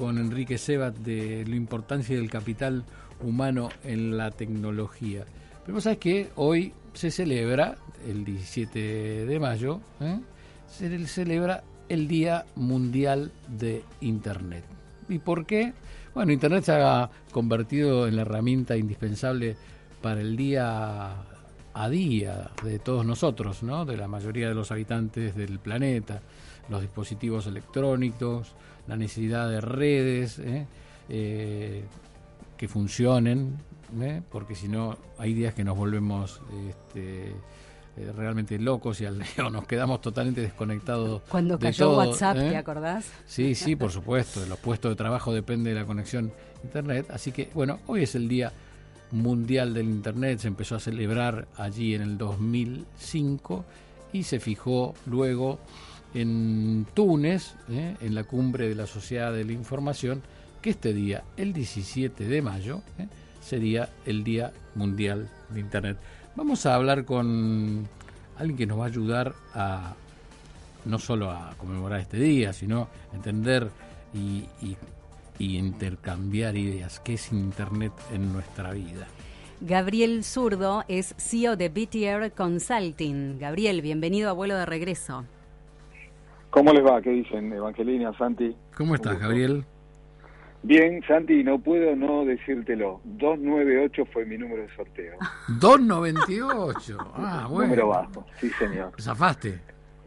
con Enrique Sebat de la importancia del capital humano en la tecnología. Pero vos sabés que hoy se celebra, el 17 de mayo, ¿eh? se celebra el Día Mundial de Internet. ¿Y por qué? Bueno, Internet se ha convertido en la herramienta indispensable para el día a día de todos nosotros, ¿no? de la mayoría de los habitantes del planeta, los dispositivos electrónicos, la necesidad de redes ¿eh? Eh, que funcionen, ¿eh? porque si no hay días que nos volvemos este, realmente locos y al, nos quedamos totalmente desconectados. Cuando cayó WhatsApp, ¿te acordás? Sí, sí, por supuesto. Los puestos de trabajo depende de la conexión internet. Así que, bueno, hoy es el día mundial del internet. Se empezó a celebrar allí en el 2005 y se fijó luego en Túnez, ¿eh? en la cumbre de la Sociedad de la Información, que este día, el 17 de mayo, ¿eh? sería el Día Mundial de Internet. Vamos a hablar con alguien que nos va a ayudar a no solo a conmemorar este día, sino entender y, y intercambiar ideas. ¿Qué es Internet en nuestra vida? Gabriel Zurdo es CEO de BTR Consulting. Gabriel, bienvenido a vuelo de regreso. ¿Cómo les va? ¿Qué dicen, Evangelina, Santi? ¿Cómo estás, Gabriel? Bien, Santi, no puedo no decírtelo. 298 fue mi número de sorteo. 298. Ah, bueno. Número bajo, sí, señor. ¿Zafaste?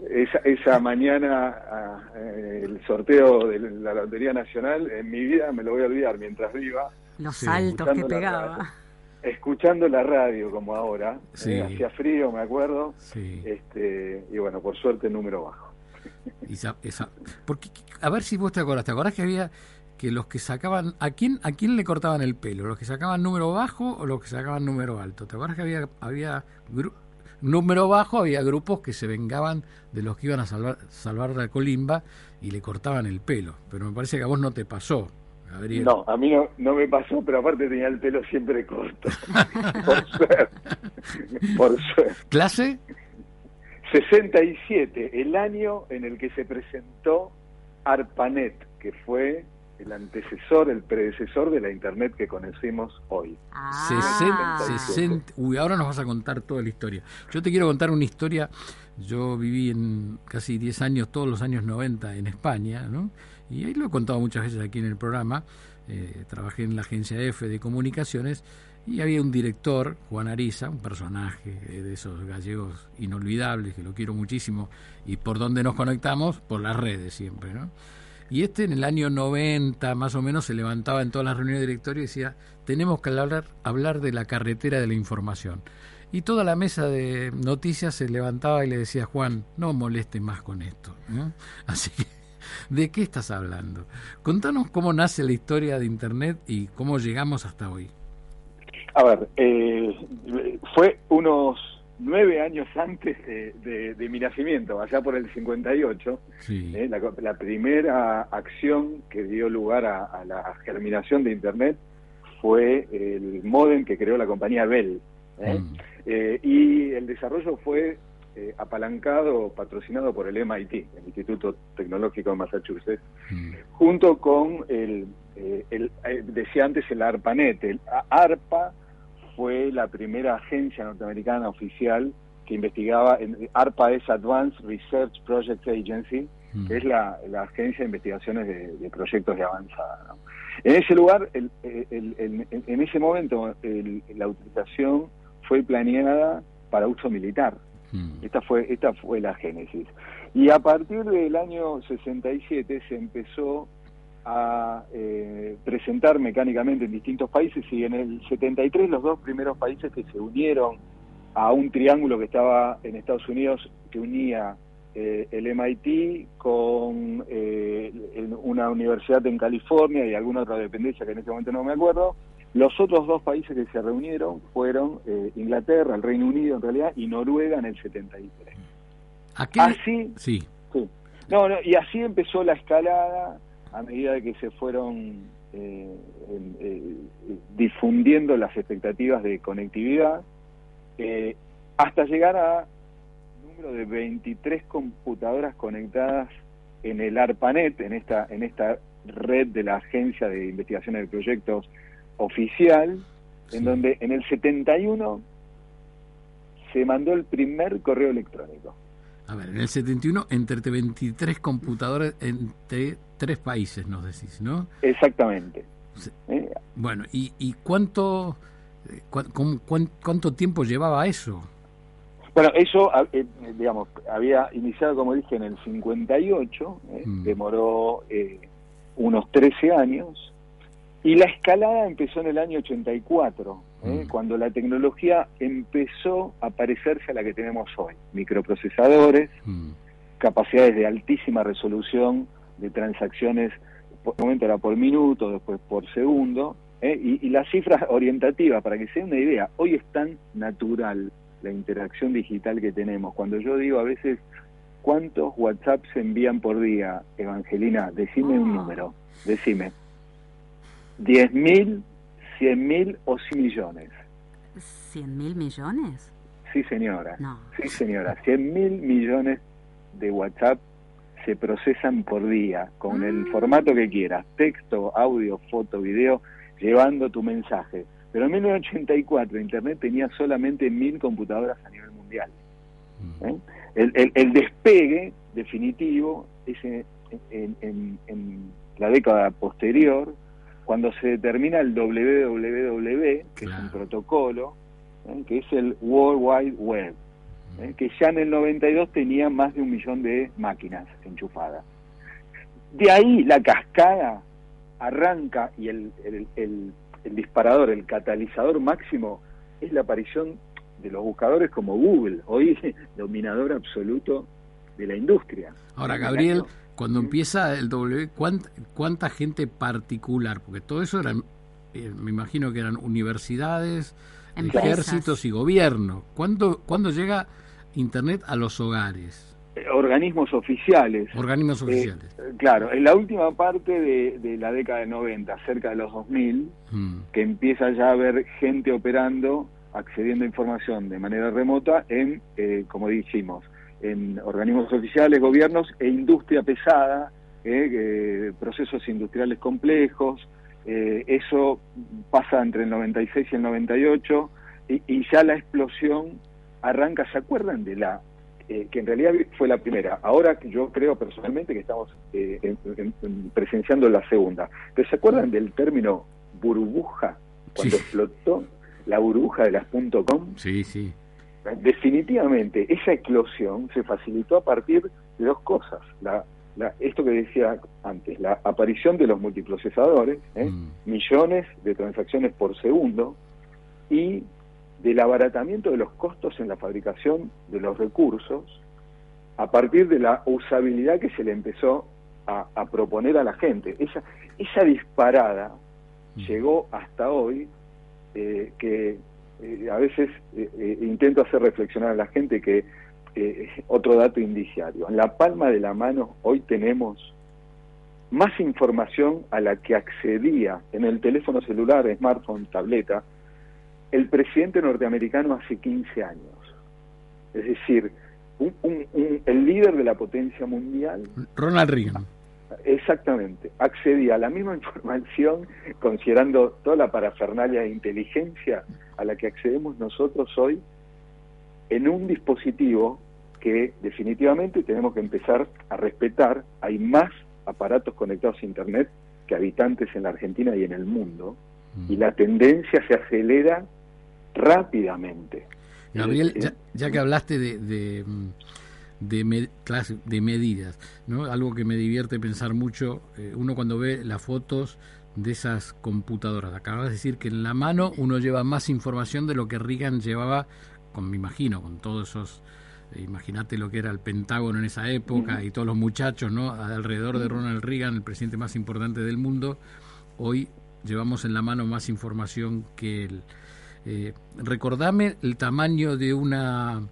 Esa, esa mañana ah, eh, el sorteo de la Lotería Nacional, en mi vida me lo voy a olvidar mientras viva. Los saltos que pegaba. escuchando la radio como ahora. Eh, hacía frío, me acuerdo. Este, y bueno, por suerte número bajo. Porque, a ver si vos te acordás, ¿te acordás que había que los que sacaban, ¿a quién, a quién le cortaban el pelo? ¿Los que sacaban número bajo o los que sacaban número alto? ¿Te acuerdas que había, había número bajo, había grupos que se vengaban de los que iban a salvar, salvar la colimba y le cortaban el pelo? Pero me parece que a vos no te pasó. Gabriel. No, a mí no, no me pasó, pero aparte tenía el pelo siempre corto. Por suerte. Por suerte. ¿Clase? 67, el año en el que se presentó ARPANET, que fue el antecesor, el predecesor de la Internet que conocimos hoy. Ah. uy, ahora nos vas a contar toda la historia. Yo te quiero contar una historia. Yo viví en casi 10 años, todos los años 90 en España, ¿no? Y ahí lo he contado muchas veces aquí en el programa. Eh, trabajé en la agencia EFE de comunicaciones y había un director, Juan Ariza, un personaje de esos gallegos inolvidables, que lo quiero muchísimo, y por donde nos conectamos, por las redes siempre, ¿no? Y este en el año 90 más o menos se levantaba en todas las reuniones de directorio y decía, tenemos que hablar, hablar de la carretera de la información. Y toda la mesa de noticias se levantaba y le decía, Juan, no moleste más con esto. Así que, ¿de qué estás hablando? Contanos cómo nace la historia de Internet y cómo llegamos hasta hoy. A ver, eh, fue unos nueve años antes de, mi nacimiento, allá por el 58, eh, la, primera acción que dio lugar a, la germinación de Internet fue el modem que creó la compañía Bell. ¿eh? Mm. y el desarrollo fue apalancado, patrocinado por el MIT, el Instituto Tecnológico de Massachusetts, mm. junto con el, el, decía antes el ARPANET, el ARPA fue la primera agencia norteamericana oficial que investigaba, en, ARPA es Advanced Research Project Agency, mm. que es la, agencia de investigaciones de, proyectos de avanzada. En ese lugar, el, en ese momento, la utilización fue planeada para uso militar. Mm. Esta fue esta fue la génesis. Y a partir del año 67 se empezó a eh, presentar mecánicamente en distintos países y en el 73 los dos primeros países que se unieron a un triángulo que estaba en Estados Unidos que unía eh, el MIT con eh, una universidad en California y alguna otra dependencia que en este momento no me acuerdo. Los otros dos países que se reunieron fueron Inglaterra, el Reino Unido en realidad, y Noruega en el 73. Así, sí. sí. No, no, y así empezó la escalada a medida de que se fueron eh, eh, difundiendo las expectativas de conectividad, eh, hasta llegar a un número de 23 computadoras conectadas en el ARPANET, en esta, en esta red de la Agencia de Investigación de Proyectos oficial, en donde en el 71 se mandó el primer correo electrónico. A ver, en el 71 entre 23 computadores entre tres países, nos decís, ¿no? Exactamente. ¿Eh? Bueno, ¿y, y cuánto, eh, cuánto tiempo llevaba eso? Bueno, eso, eh, digamos, había iniciado, como dije, en el 58, mm. demoró unos 13 años, y la escalada empezó en el año 84, mm. cuando la tecnología empezó a parecerse a la que tenemos hoy. Microprocesadores, mm. capacidades de altísima resolución de transacciones por momento era por minuto, después por segundo, ¿eh? y, y las cifras orientativas, para que se den una idea, hoy es tan natural la interacción digital que tenemos. Cuando yo digo a veces, ¿cuántos WhatsApp se envían por día, Evangelina? Decime un ah. número, decime. ¿10.000, 100.000 o 100 millones? ¿100 mil millones? Sí, señora. No. Sí, señora. 100 mil millones de WhatsApp se procesan por día con el ah. formato que quieras, texto, audio, foto, video, llevando tu mensaje. Pero en 1984 Internet tenía solamente mil computadoras a nivel mundial. Mm. ¿eh? El, el, despegue definitivo es en, la década posterior, cuando se determina el WWW, que es un protocolo, ¿eh? que es el World Wide Web. ¿eh? que ya en el 92 tenía más de un millón de máquinas enchufadas. De ahí la cascada arranca y el, el, disparador, el catalizador máximo es la aparición de los buscadores como Google, hoy dominador absoluto de la industria. Ahora, Gabriel, cuando empieza el W, ¿cuánta, gente particular? Porque todo eso eran, eh, me imagino que eran universidades, ejércitos y gobierno. ¿Cuándo, ¿Cuándo llega Internet a los hogares? Eh, organismos oficiales. Organismos eh, oficiales. claro, en la última parte de, la década de 90, cerca de los 2000, mm. que empieza ya a haber gente operando, accediendo a información de manera remota en, eh, como dijimos, en organismos oficiales, gobiernos e industria pesada, procesos industriales complejos. eso pasa entre el 96 y el 98 y, y ya la explosión arranca, ¿se acuerdan de la eh, que en realidad fue la primera. Ahora yo creo personalmente que estamos eh, presenciando la segunda. Pero ¿se acuerdan del término burbuja? Cuando explotó la burbuja de las .com. Sí, sí. Definitivamente, esa eclosión se facilitó a partir de dos cosas. La, esto que decía antes, la aparición de los multiprocesadores, ¿eh? mm. millones de transacciones por segundo, y del abaratamiento de los costos en la fabricación de los recursos a partir de la usabilidad que se le empezó a, proponer a la gente. Esa, esa disparada mm. llegó hasta hoy eh, que eh, a veces eh, intento hacer reflexionar a la gente que otro dato indiciario, en la palma de la mano hoy tenemos más información a la que accedía en el teléfono celular, smartphone, tableta, el presidente norteamericano hace 15 años. Es decir, el líder de la potencia mundial. Ronald Reagan. Exactamente. Accedía a la misma información, considerando toda la parafernalia de inteligencia a la que accedemos nosotros hoy, en un dispositivo que definitivamente tenemos que empezar a respetar. Hay más aparatos conectados a Internet que habitantes en la Argentina y en el mundo, mm. y la tendencia se acelera rápidamente. Gabriel, ya, que hablaste de, de, de, medidas, ¿no? algo que me divierte pensar mucho, eh, uno cuando ve las fotos de esas computadoras, acabas de decir que en la mano uno lleva más información de lo que Reagan llevaba, con, me imagino, con todos esos eh, imagínate lo que era el Pentágono en esa época y todos los muchachos no alrededor de Ronald Reagan el presidente más importante del mundo. Hoy llevamos en la mano más información que él. Eh, recordame el tamaño de una,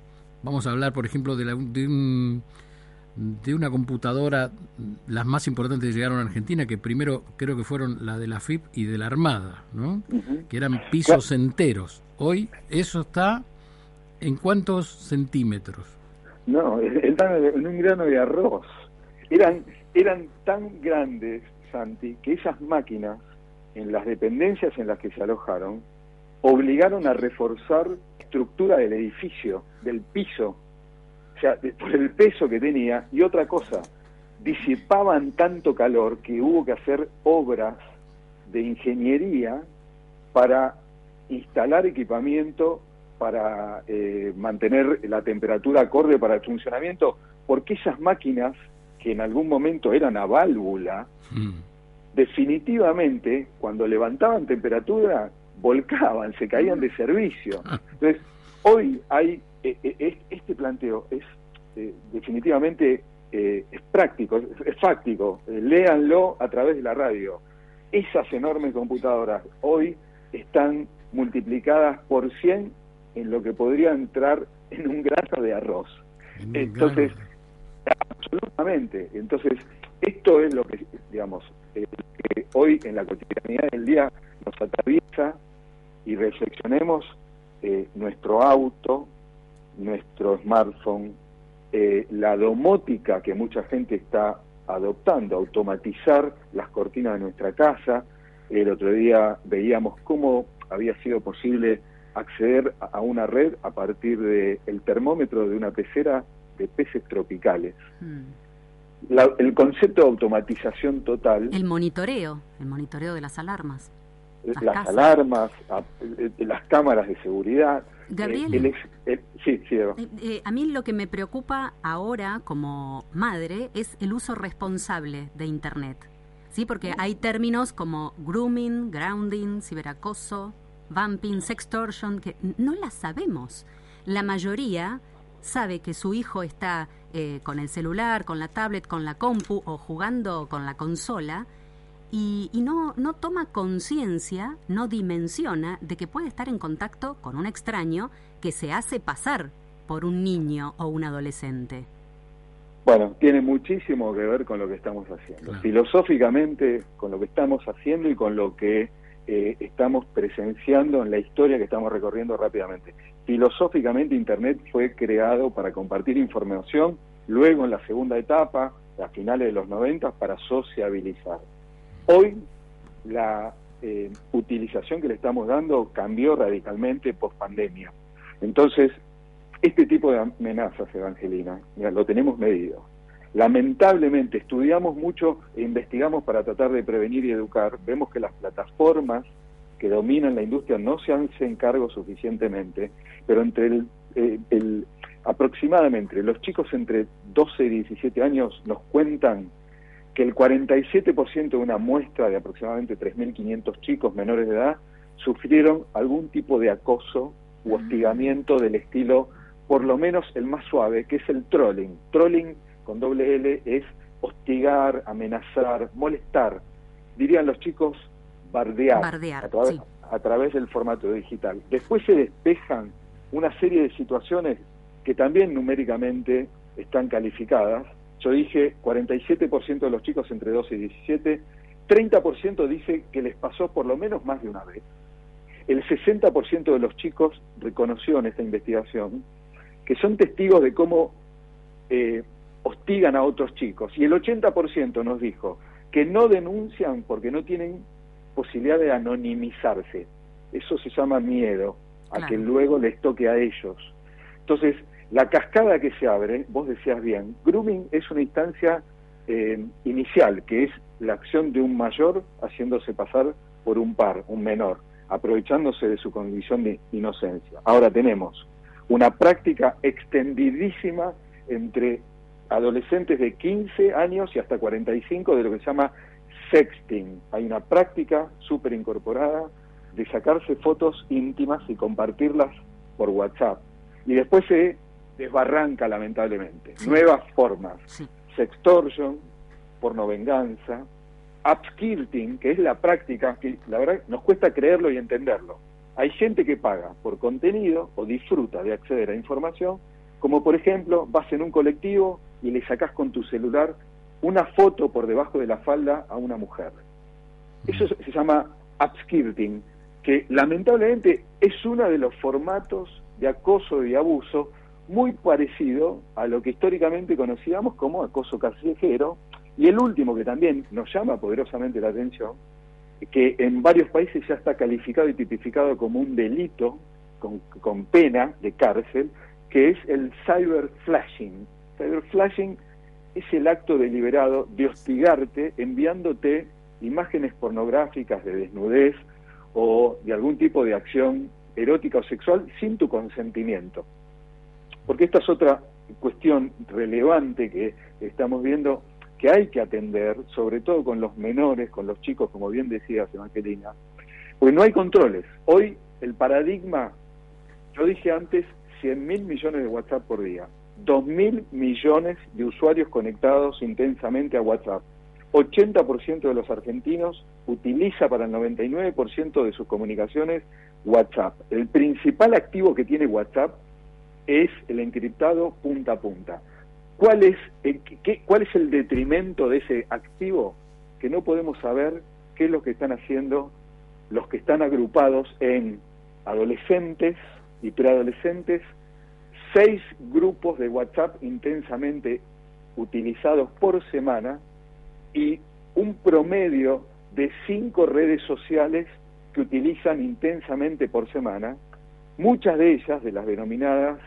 vamos a hablar por ejemplo de, la, de, de una computadora, las más importantes que llegaron a Argentina, que primero creo que fueron la de la FIP y de la Armada, ¿no? que eran pisos enteros. Hoy eso está en cuántos centímetros? No, están en un grano de arroz. Eran, eran tan grandes Santi, que esas máquinas, en las dependencias en las que se alojaron, obligaron a reforzar estructura del edificio, del piso, o sea, por el peso que tenía, y otra cosa, disipaban tanto calor que hubo que hacer obras de ingeniería para instalar equipamiento para eh, mantener la temperatura acorde para el funcionamiento, porque esas máquinas que en algún momento eran a válvula, mm. definitivamente cuando levantaban temperatura volcaban, se caían de servicio. Ah. Entonces, hoy hay, eh, eh, este planteo es definitivamente es práctico, es, es fáctico, léanlo a través de la radio. Esas enormes computadoras hoy están multiplicadas por 100 en lo que podría entrar en un grano de arroz. Entonces, absolutamente. Entonces, esto es lo que, digamos, eh, que hoy en la cotidianidad del día nos atraviesa y reflexionemos eh, nuestro auto, nuestro smartphone, eh, la domótica que mucha gente está adoptando, automatizar las cortinas de nuestra casa. El otro día veíamos cómo había sido posible acceder a una red a partir del el termómetro de una pecera de peces tropicales. Mm. el concepto de automatización total. El monitoreo, el monitoreo de las alarmas. Las, alarmas, las cámaras de seguridad. Gabriel, sí, sí, eh, eh, a mí lo que me preocupa ahora como madre es el uso responsable de Internet. Sí, porque hay términos como grooming, grounding, ciberacoso, vamping, sextortion, que no las sabemos. La mayoría sabe que su hijo está eh, con el celular, con la tablet, con la compu o jugando con la consola y, no, no toma conciencia, no dimensiona de que puede estar en contacto con un extraño que se hace pasar por un niño o un adolescente. Bueno, tiene muchísimo que ver con lo que estamos haciendo. Filosóficamente, con lo que estamos haciendo y con lo que eh, estamos presenciando en la historia que estamos recorriendo rápidamente. Filosóficamente Internet fue creado para compartir información, luego en la segunda etapa, a finales de los 90, para sociabilizar. Hoy la eh, utilización que le estamos dando cambió radicalmente post pandemia. Entonces, este tipo de amenazas, Evangelina, lo tenemos medido. Lamentablemente estudiamos mucho e investigamos para tratar de prevenir y educar. Vemos que las plataformas que dominan la industria no se hacen cargo suficientemente, pero entre el, eh, aproximadamente los chicos entre 12 y 17 años nos cuentan que el 47% de una muestra de aproximadamente 3.500 chicos menores de edad sufrieron algún tipo de acoso u hostigamiento del estilo, por lo menos el más suave, que es el trolling. Trolling con doble L es hostigar, amenazar, molestar. Dirían los chicos, bardear, a, través, del formato digital. Después se despejan una serie de situaciones que también numéricamente están calificadas. Yo dije 47% de los chicos entre 12 y 17, 30% dice que les pasó por lo menos más de una vez. El 60% de los chicos reconoció en esta investigación que son testigos de cómo eh, hostigan a otros chicos. Y el 80% nos dijo que no denuncian porque no tienen posibilidad de anonimizarse. Eso se llama miedo, a que luego les toque a ellos. Entonces, la cascada que se abre, vos decías bien, grooming es una instancia eh, inicial, que es la acción de un mayor haciéndose pasar por un par, un menor, aprovechándose de su condición de inocencia. Ahora tenemos una práctica extendidísima entre adolescentes de 15 años y hasta 45 de lo que se llama sexting. Hay una práctica súper incorporada de sacarse fotos íntimas y compartirlas por WhatsApp. Y después se desbarranca lamentablemente. Nuevas formas. Sextortion, pornovenganza, upskilting, que es la práctica que la verdad nos cuesta creerlo y entenderlo. Hay gente que paga por contenido o disfruta de acceder a información, como por ejemplo vas en un colectivo y le sacas con tu celular una foto por debajo de la falda a una mujer. Eso se llama upskirting, que lamentablemente es uno de los formatos de acoso y abuso muy parecido a lo que históricamente conocíamos como acoso callejero, Y el último que también nos llama poderosamente la atención, que en varios países ya está calificado y tipificado como un delito con, con pena de cárcel, que es el cyberflashing. Cyberflashing es el acto deliberado de hostigarte enviándote imágenes pornográficas de desnudez o de algún tipo de acción erótica o sexual sin tu consentimiento. Porque esta es otra cuestión relevante que estamos viendo que hay que atender, sobre todo con los menores, con los chicos, como bien decías, Evangelina, pues no hay controles. Hoy el paradigma, yo dije antes, 100 mil millones de WhatsApp por día, 2 mil millones de usuarios conectados intensamente a WhatsApp. 80% de los argentinos utiliza para el 99% de sus comunicaciones WhatsApp. El principal activo que tiene WhatsApp es el encriptado punta a punta. ¿Cuál es, el, qué, ¿Cuál es el detrimento de ese activo? Que no podemos saber qué es lo que están haciendo los que están agrupados en adolescentes y preadolescentes, seis grupos de WhatsApp intensamente utilizados por semana y un promedio de cinco redes sociales que utilizan intensamente por semana, muchas de ellas, de las denominadas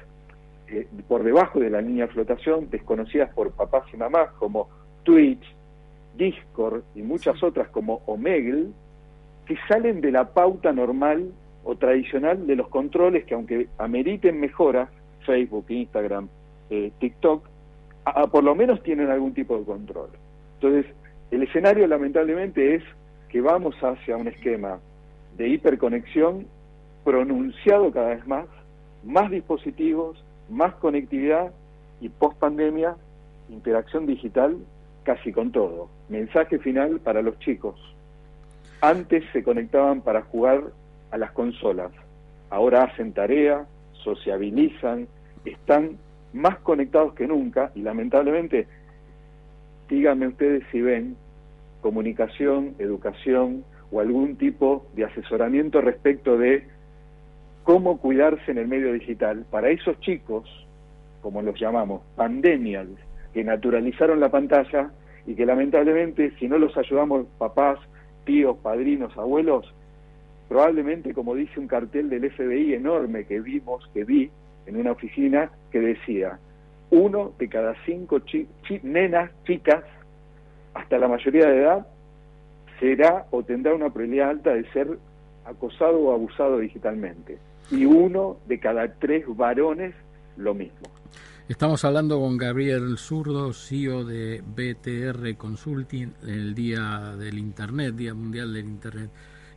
eh, por debajo de la línea de flotación, desconocidas por papás y mamás, como Twitch, Discord y muchas otras como Omegle, que salen de la pauta normal o tradicional de los controles que aunque ameriten mejoras, Facebook, Instagram, eh, TikTok, por lo menos tienen algún tipo de control. Entonces, el escenario lamentablemente es que vamos hacia un esquema de hiperconexión pronunciado cada vez más, más dispositivos, más conectividad y post pandemia, interacción digital casi con todo. Mensaje final para los chicos. Antes se conectaban para jugar a las consolas, ahora hacen tarea, sociabilizan, están más conectados que nunca y lamentablemente, díganme ustedes si ven comunicación, educación o algún tipo de asesoramiento respecto de cómo cuidarse en el medio digital. Para esos chicos, como los llamamos, pandemials, que naturalizaron la pantalla y que lamentablemente si no los ayudamos papás, tíos, padrinos, abuelos, probablemente como dice un cartel del FBI enorme que vimos, que vi en una oficina, que decía, uno de cada cinco nenas, chicas, hasta la mayoría de edad, será o tendrá una probabilidad alta de ser acosado o abusado digitalmente y uno de cada tres varones lo mismo. Estamos hablando con Gabriel Zurdo, CEO de BTR Consulting, el Día del Internet, Día Mundial del Internet.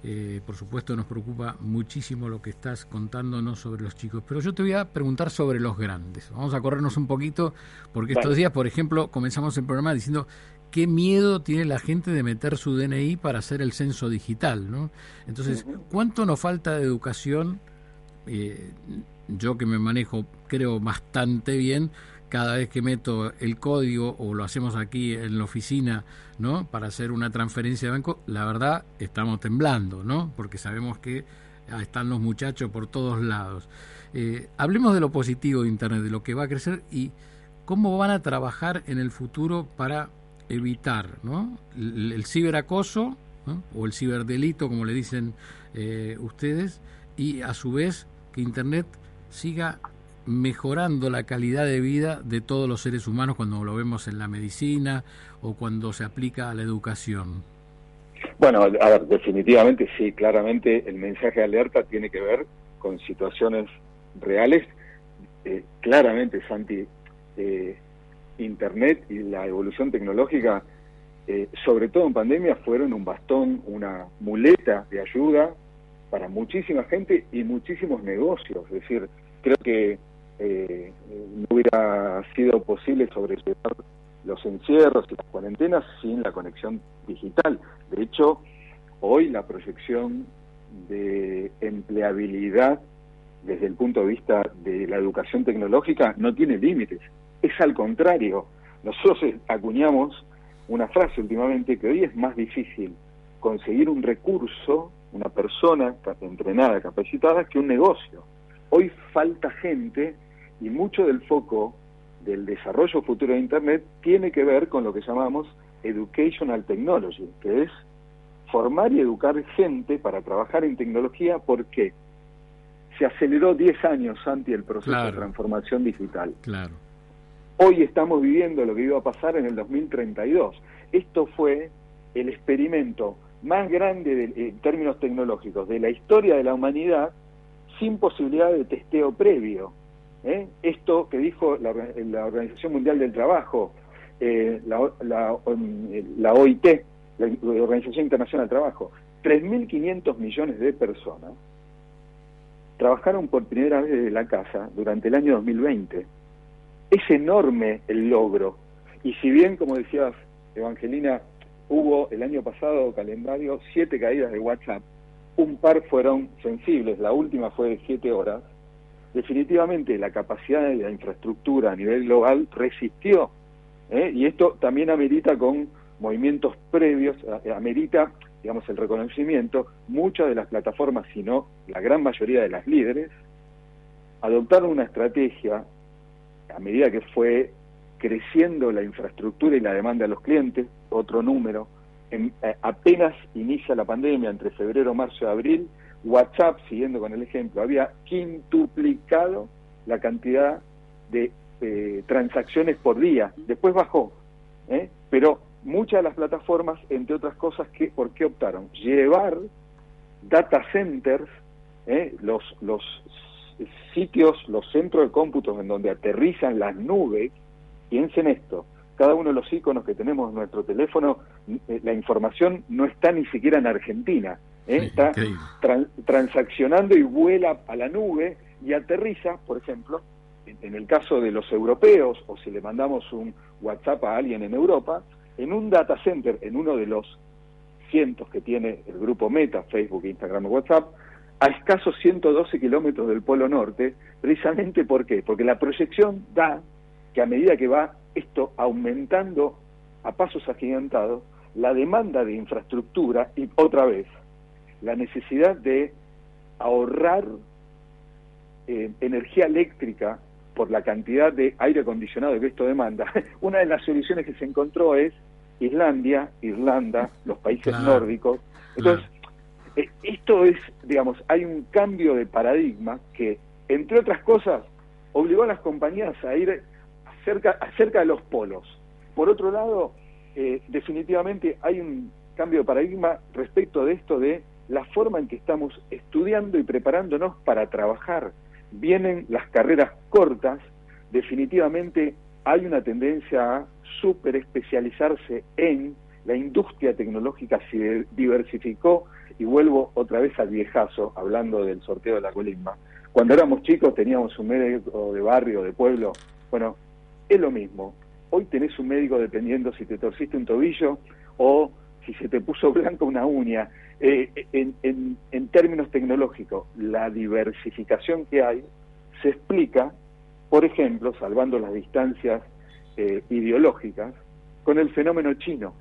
Eh, por supuesto nos preocupa muchísimo lo que estás contándonos sobre los chicos, pero yo te voy a preguntar sobre los grandes. Vamos a corrernos un poquito, porque estos días, por ejemplo, comenzamos el programa diciendo qué miedo tiene la gente de meter su DNI para hacer el censo digital, ¿no? Entonces, ¿cuánto nos falta de educación? Eh, yo que me manejo creo bastante bien, cada vez que meto el código o lo hacemos aquí en la oficina, ¿no? Para hacer una transferencia de banco, la verdad estamos temblando, ¿no? Porque sabemos que están los muchachos por todos lados. Eh, hablemos de lo positivo de Internet, de lo que va a crecer y cómo van a trabajar en el futuro para evitar ¿no? el, ciberacoso o el ciberdelito, como le dicen eh, ustedes, y a su vez Internet siga mejorando la calidad de vida de todos los seres humanos cuando lo vemos en la medicina o cuando se aplica a la educación? Bueno, a ver, definitivamente sí, claramente el mensaje de alerta tiene que ver con situaciones reales. Eh, claramente, Santi, eh, Internet y la evolución tecnológica, eh, sobre todo en pandemia, fueron un bastón, una muleta de ayuda para muchísima gente y muchísimos negocios. Es decir, creo que eh, no hubiera sido posible sobrellevar los encierros y las cuarentenas sin la conexión digital. De hecho, hoy la proyección de empleabilidad desde el punto de vista de la educación tecnológica no tiene límites. Es al contrario. Nosotros acuñamos una frase últimamente que hoy es más difícil conseguir un recurso una persona entrenada, capacitada, que un negocio. Hoy falta gente y mucho del foco del desarrollo futuro de Internet tiene que ver con lo que llamamos Educational Technology, que es formar y educar gente para trabajar en tecnología. ¿Por qué? Se aceleró 10 años, Santi, el proceso de transformación digital. Claro. Hoy estamos viviendo lo que iba a pasar en el 2032. Esto fue el experimento más grande en términos tecnológicos de la historia de la humanidad sin posibilidad de testeo previo. ¿eh? Esto que dijo la, Organización Mundial del Trabajo, eh, la, la, OIT, la Organización Internacional del Trabajo, 3.500 millones de personas trabajaron por primera vez desde la casa durante el año 2020. Es enorme el logro. Y si bien, como decías, Evangelina, hubo el año pasado calendario siete caídas de WhatsApp, un par fueron sensibles, la última fue de siete horas, definitivamente la capacidad de la infraestructura a nivel global resistió. ¿eh? Y esto también amerita con movimientos previos, amerita, digamos, el reconocimiento, muchas de las plataformas, si no la gran mayoría de las líderes, adoptaron una estrategia a medida que fue creciendo la infraestructura y la demanda de los clientes, otro número, en, eh, apenas inicia la pandemia, entre febrero, marzo y abril, WhatsApp, siguiendo con el ejemplo, había quintuplicado la cantidad de eh, transacciones por día. Después bajó, ¿eh? pero muchas de las plataformas, entre otras cosas, que, ¿por qué optaron? Llevar data centers, los, los sitios, los centros de cómputos en donde aterrizan las nubes, piensen esto, cada uno de los iconos que tenemos en nuestro teléfono, eh, la información no está ni siquiera en Argentina, ¿eh? está transaccionando y vuela a la nube y aterriza, por ejemplo, en, el caso de los europeos, o si le mandamos un WhatsApp a alguien en Europa, en un data center, en uno de los cientos que tiene el grupo Meta, Facebook, Instagram o WhatsApp, a escasos 112 kilómetros del Polo Norte, precisamente ¿por qué? Porque la proyección da que a medida que va esto aumentando a pasos agigantados la demanda de infraestructura y otra vez la necesidad de ahorrar eh, energía eléctrica por la cantidad de aire acondicionado que esto demanda, una de las soluciones que se encontró es Islandia, Irlanda, los países nórdicos. Entonces, eh, esto es, digamos, hay un cambio de paradigma que, entre otras cosas, obligó a las compañías a ir acerca, de los polos. Por otro lado, eh, definitivamente hay un cambio de paradigma respecto de esto de la forma en que estamos estudiando y preparándonos para trabajar. Vienen las carreras cortas, definitivamente hay una tendencia a super especializarse en la industria tecnológica se diversificó y vuelvo otra vez al viejazo, hablando del sorteo de la colimba. Cuando éramos chicos teníamos un médico de barrio, de pueblo, bueno, es lo mismo. Hoy tenés un médico dependiendo si te torciste un tobillo o si se te puso blanca una uña. Eh, en, en, términos tecnológicos, la diversificación que hay se explica, por ejemplo, salvando las distancias eh, ideológicas, con el fenómeno chino.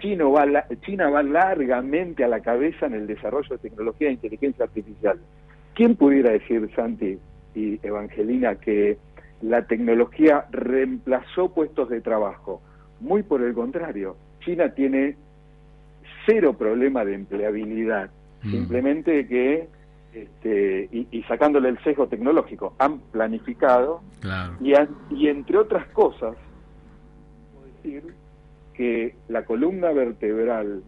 Chino va China va largamente a la cabeza en el desarrollo de tecnología e inteligencia artificial. ¿Quién pudiera decir, Santi y Evangelina, que la tecnología reemplazó puestos de trabajo. Muy por el contrario, China tiene cero problema de empleabilidad, mm. simplemente que, este, y, sacándole el sesgo tecnológico, han planificado y, y entre otras cosas, puedo decir que la columna vertebral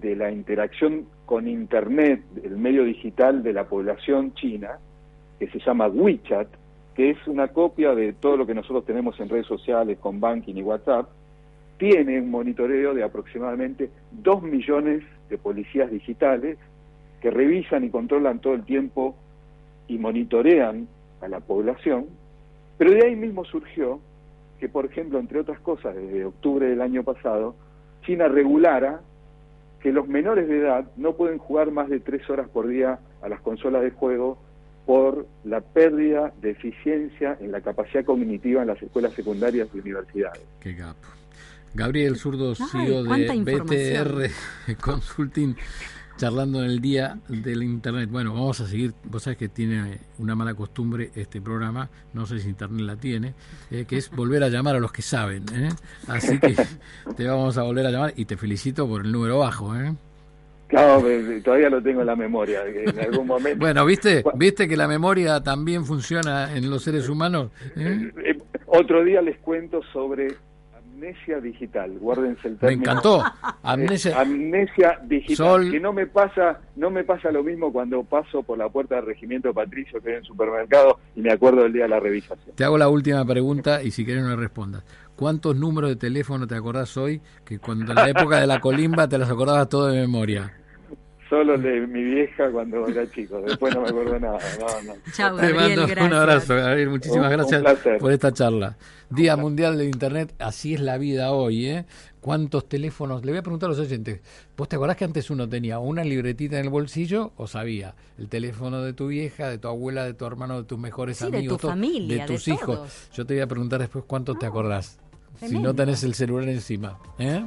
de la interacción con Internet, el medio digital de la población china, que se llama WeChat, que es una copia de todo lo que nosotros tenemos en redes sociales con banking y WhatsApp, tiene un monitoreo de aproximadamente 2 millones de policías digitales que revisan y controlan todo el tiempo y monitorean a la población, pero de ahí mismo surgió que, por ejemplo, entre otras cosas, desde octubre del año pasado, China regulara que los menores de edad no pueden jugar más de tres horas por día a las consolas de juego por la pérdida de eficiencia en la capacidad cognitiva en las escuelas secundarias y universidades. Qué Gabriel Zurdo, CEO de BTR Consulting. charlando en el día del internet. Bueno, vamos a seguir. Vos sabés que tiene una mala costumbre este programa, no sé si internet la tiene, eh, que es volver a llamar a los que saben. ¿eh? Así que te vamos a volver a llamar y te felicito por el número bajo. ¿eh? Claro, todavía lo tengo en la memoria. En algún momento. bueno, viste, viste que la memoria también funciona en los seres humanos. ¿Eh? Eh, otro día les cuento sobre amnesia digital. Guárdense el término. Me encantó. Amnesia, amnesia digital. Que no me pasa, no me pasa lo mismo cuando paso por la puerta del regimiento Patricio que hay en el supermercado y me acuerdo del día de la revisación. Te hago la última pregunta y si quieres no respondas. ¿Cuántos números de teléfono te acordás hoy que cuando en la época de la colimba te las acordabas todo de memoria? Solo de mi vieja cuando era chico, después no me acuerdo nada. No, no. Chau, Te mando un abrazo, Gabriel, muchísimas gracias por esta charla. Día Mundial de Internet, así es la vida hoy, ¿eh? ¿Cuántos teléfonos? Le voy a preguntar a los oyentes. ¿Vos te acordás que antes uno tenía una libretita en el bolsillo o sabía el teléfono de tu vieja, de tu abuela, de tu hermano, de tus mejores amigos, de tu familia, de tus hijos? Yo te voy a preguntar después cuántos te acordás si no tenés el celular encima. ¿eh?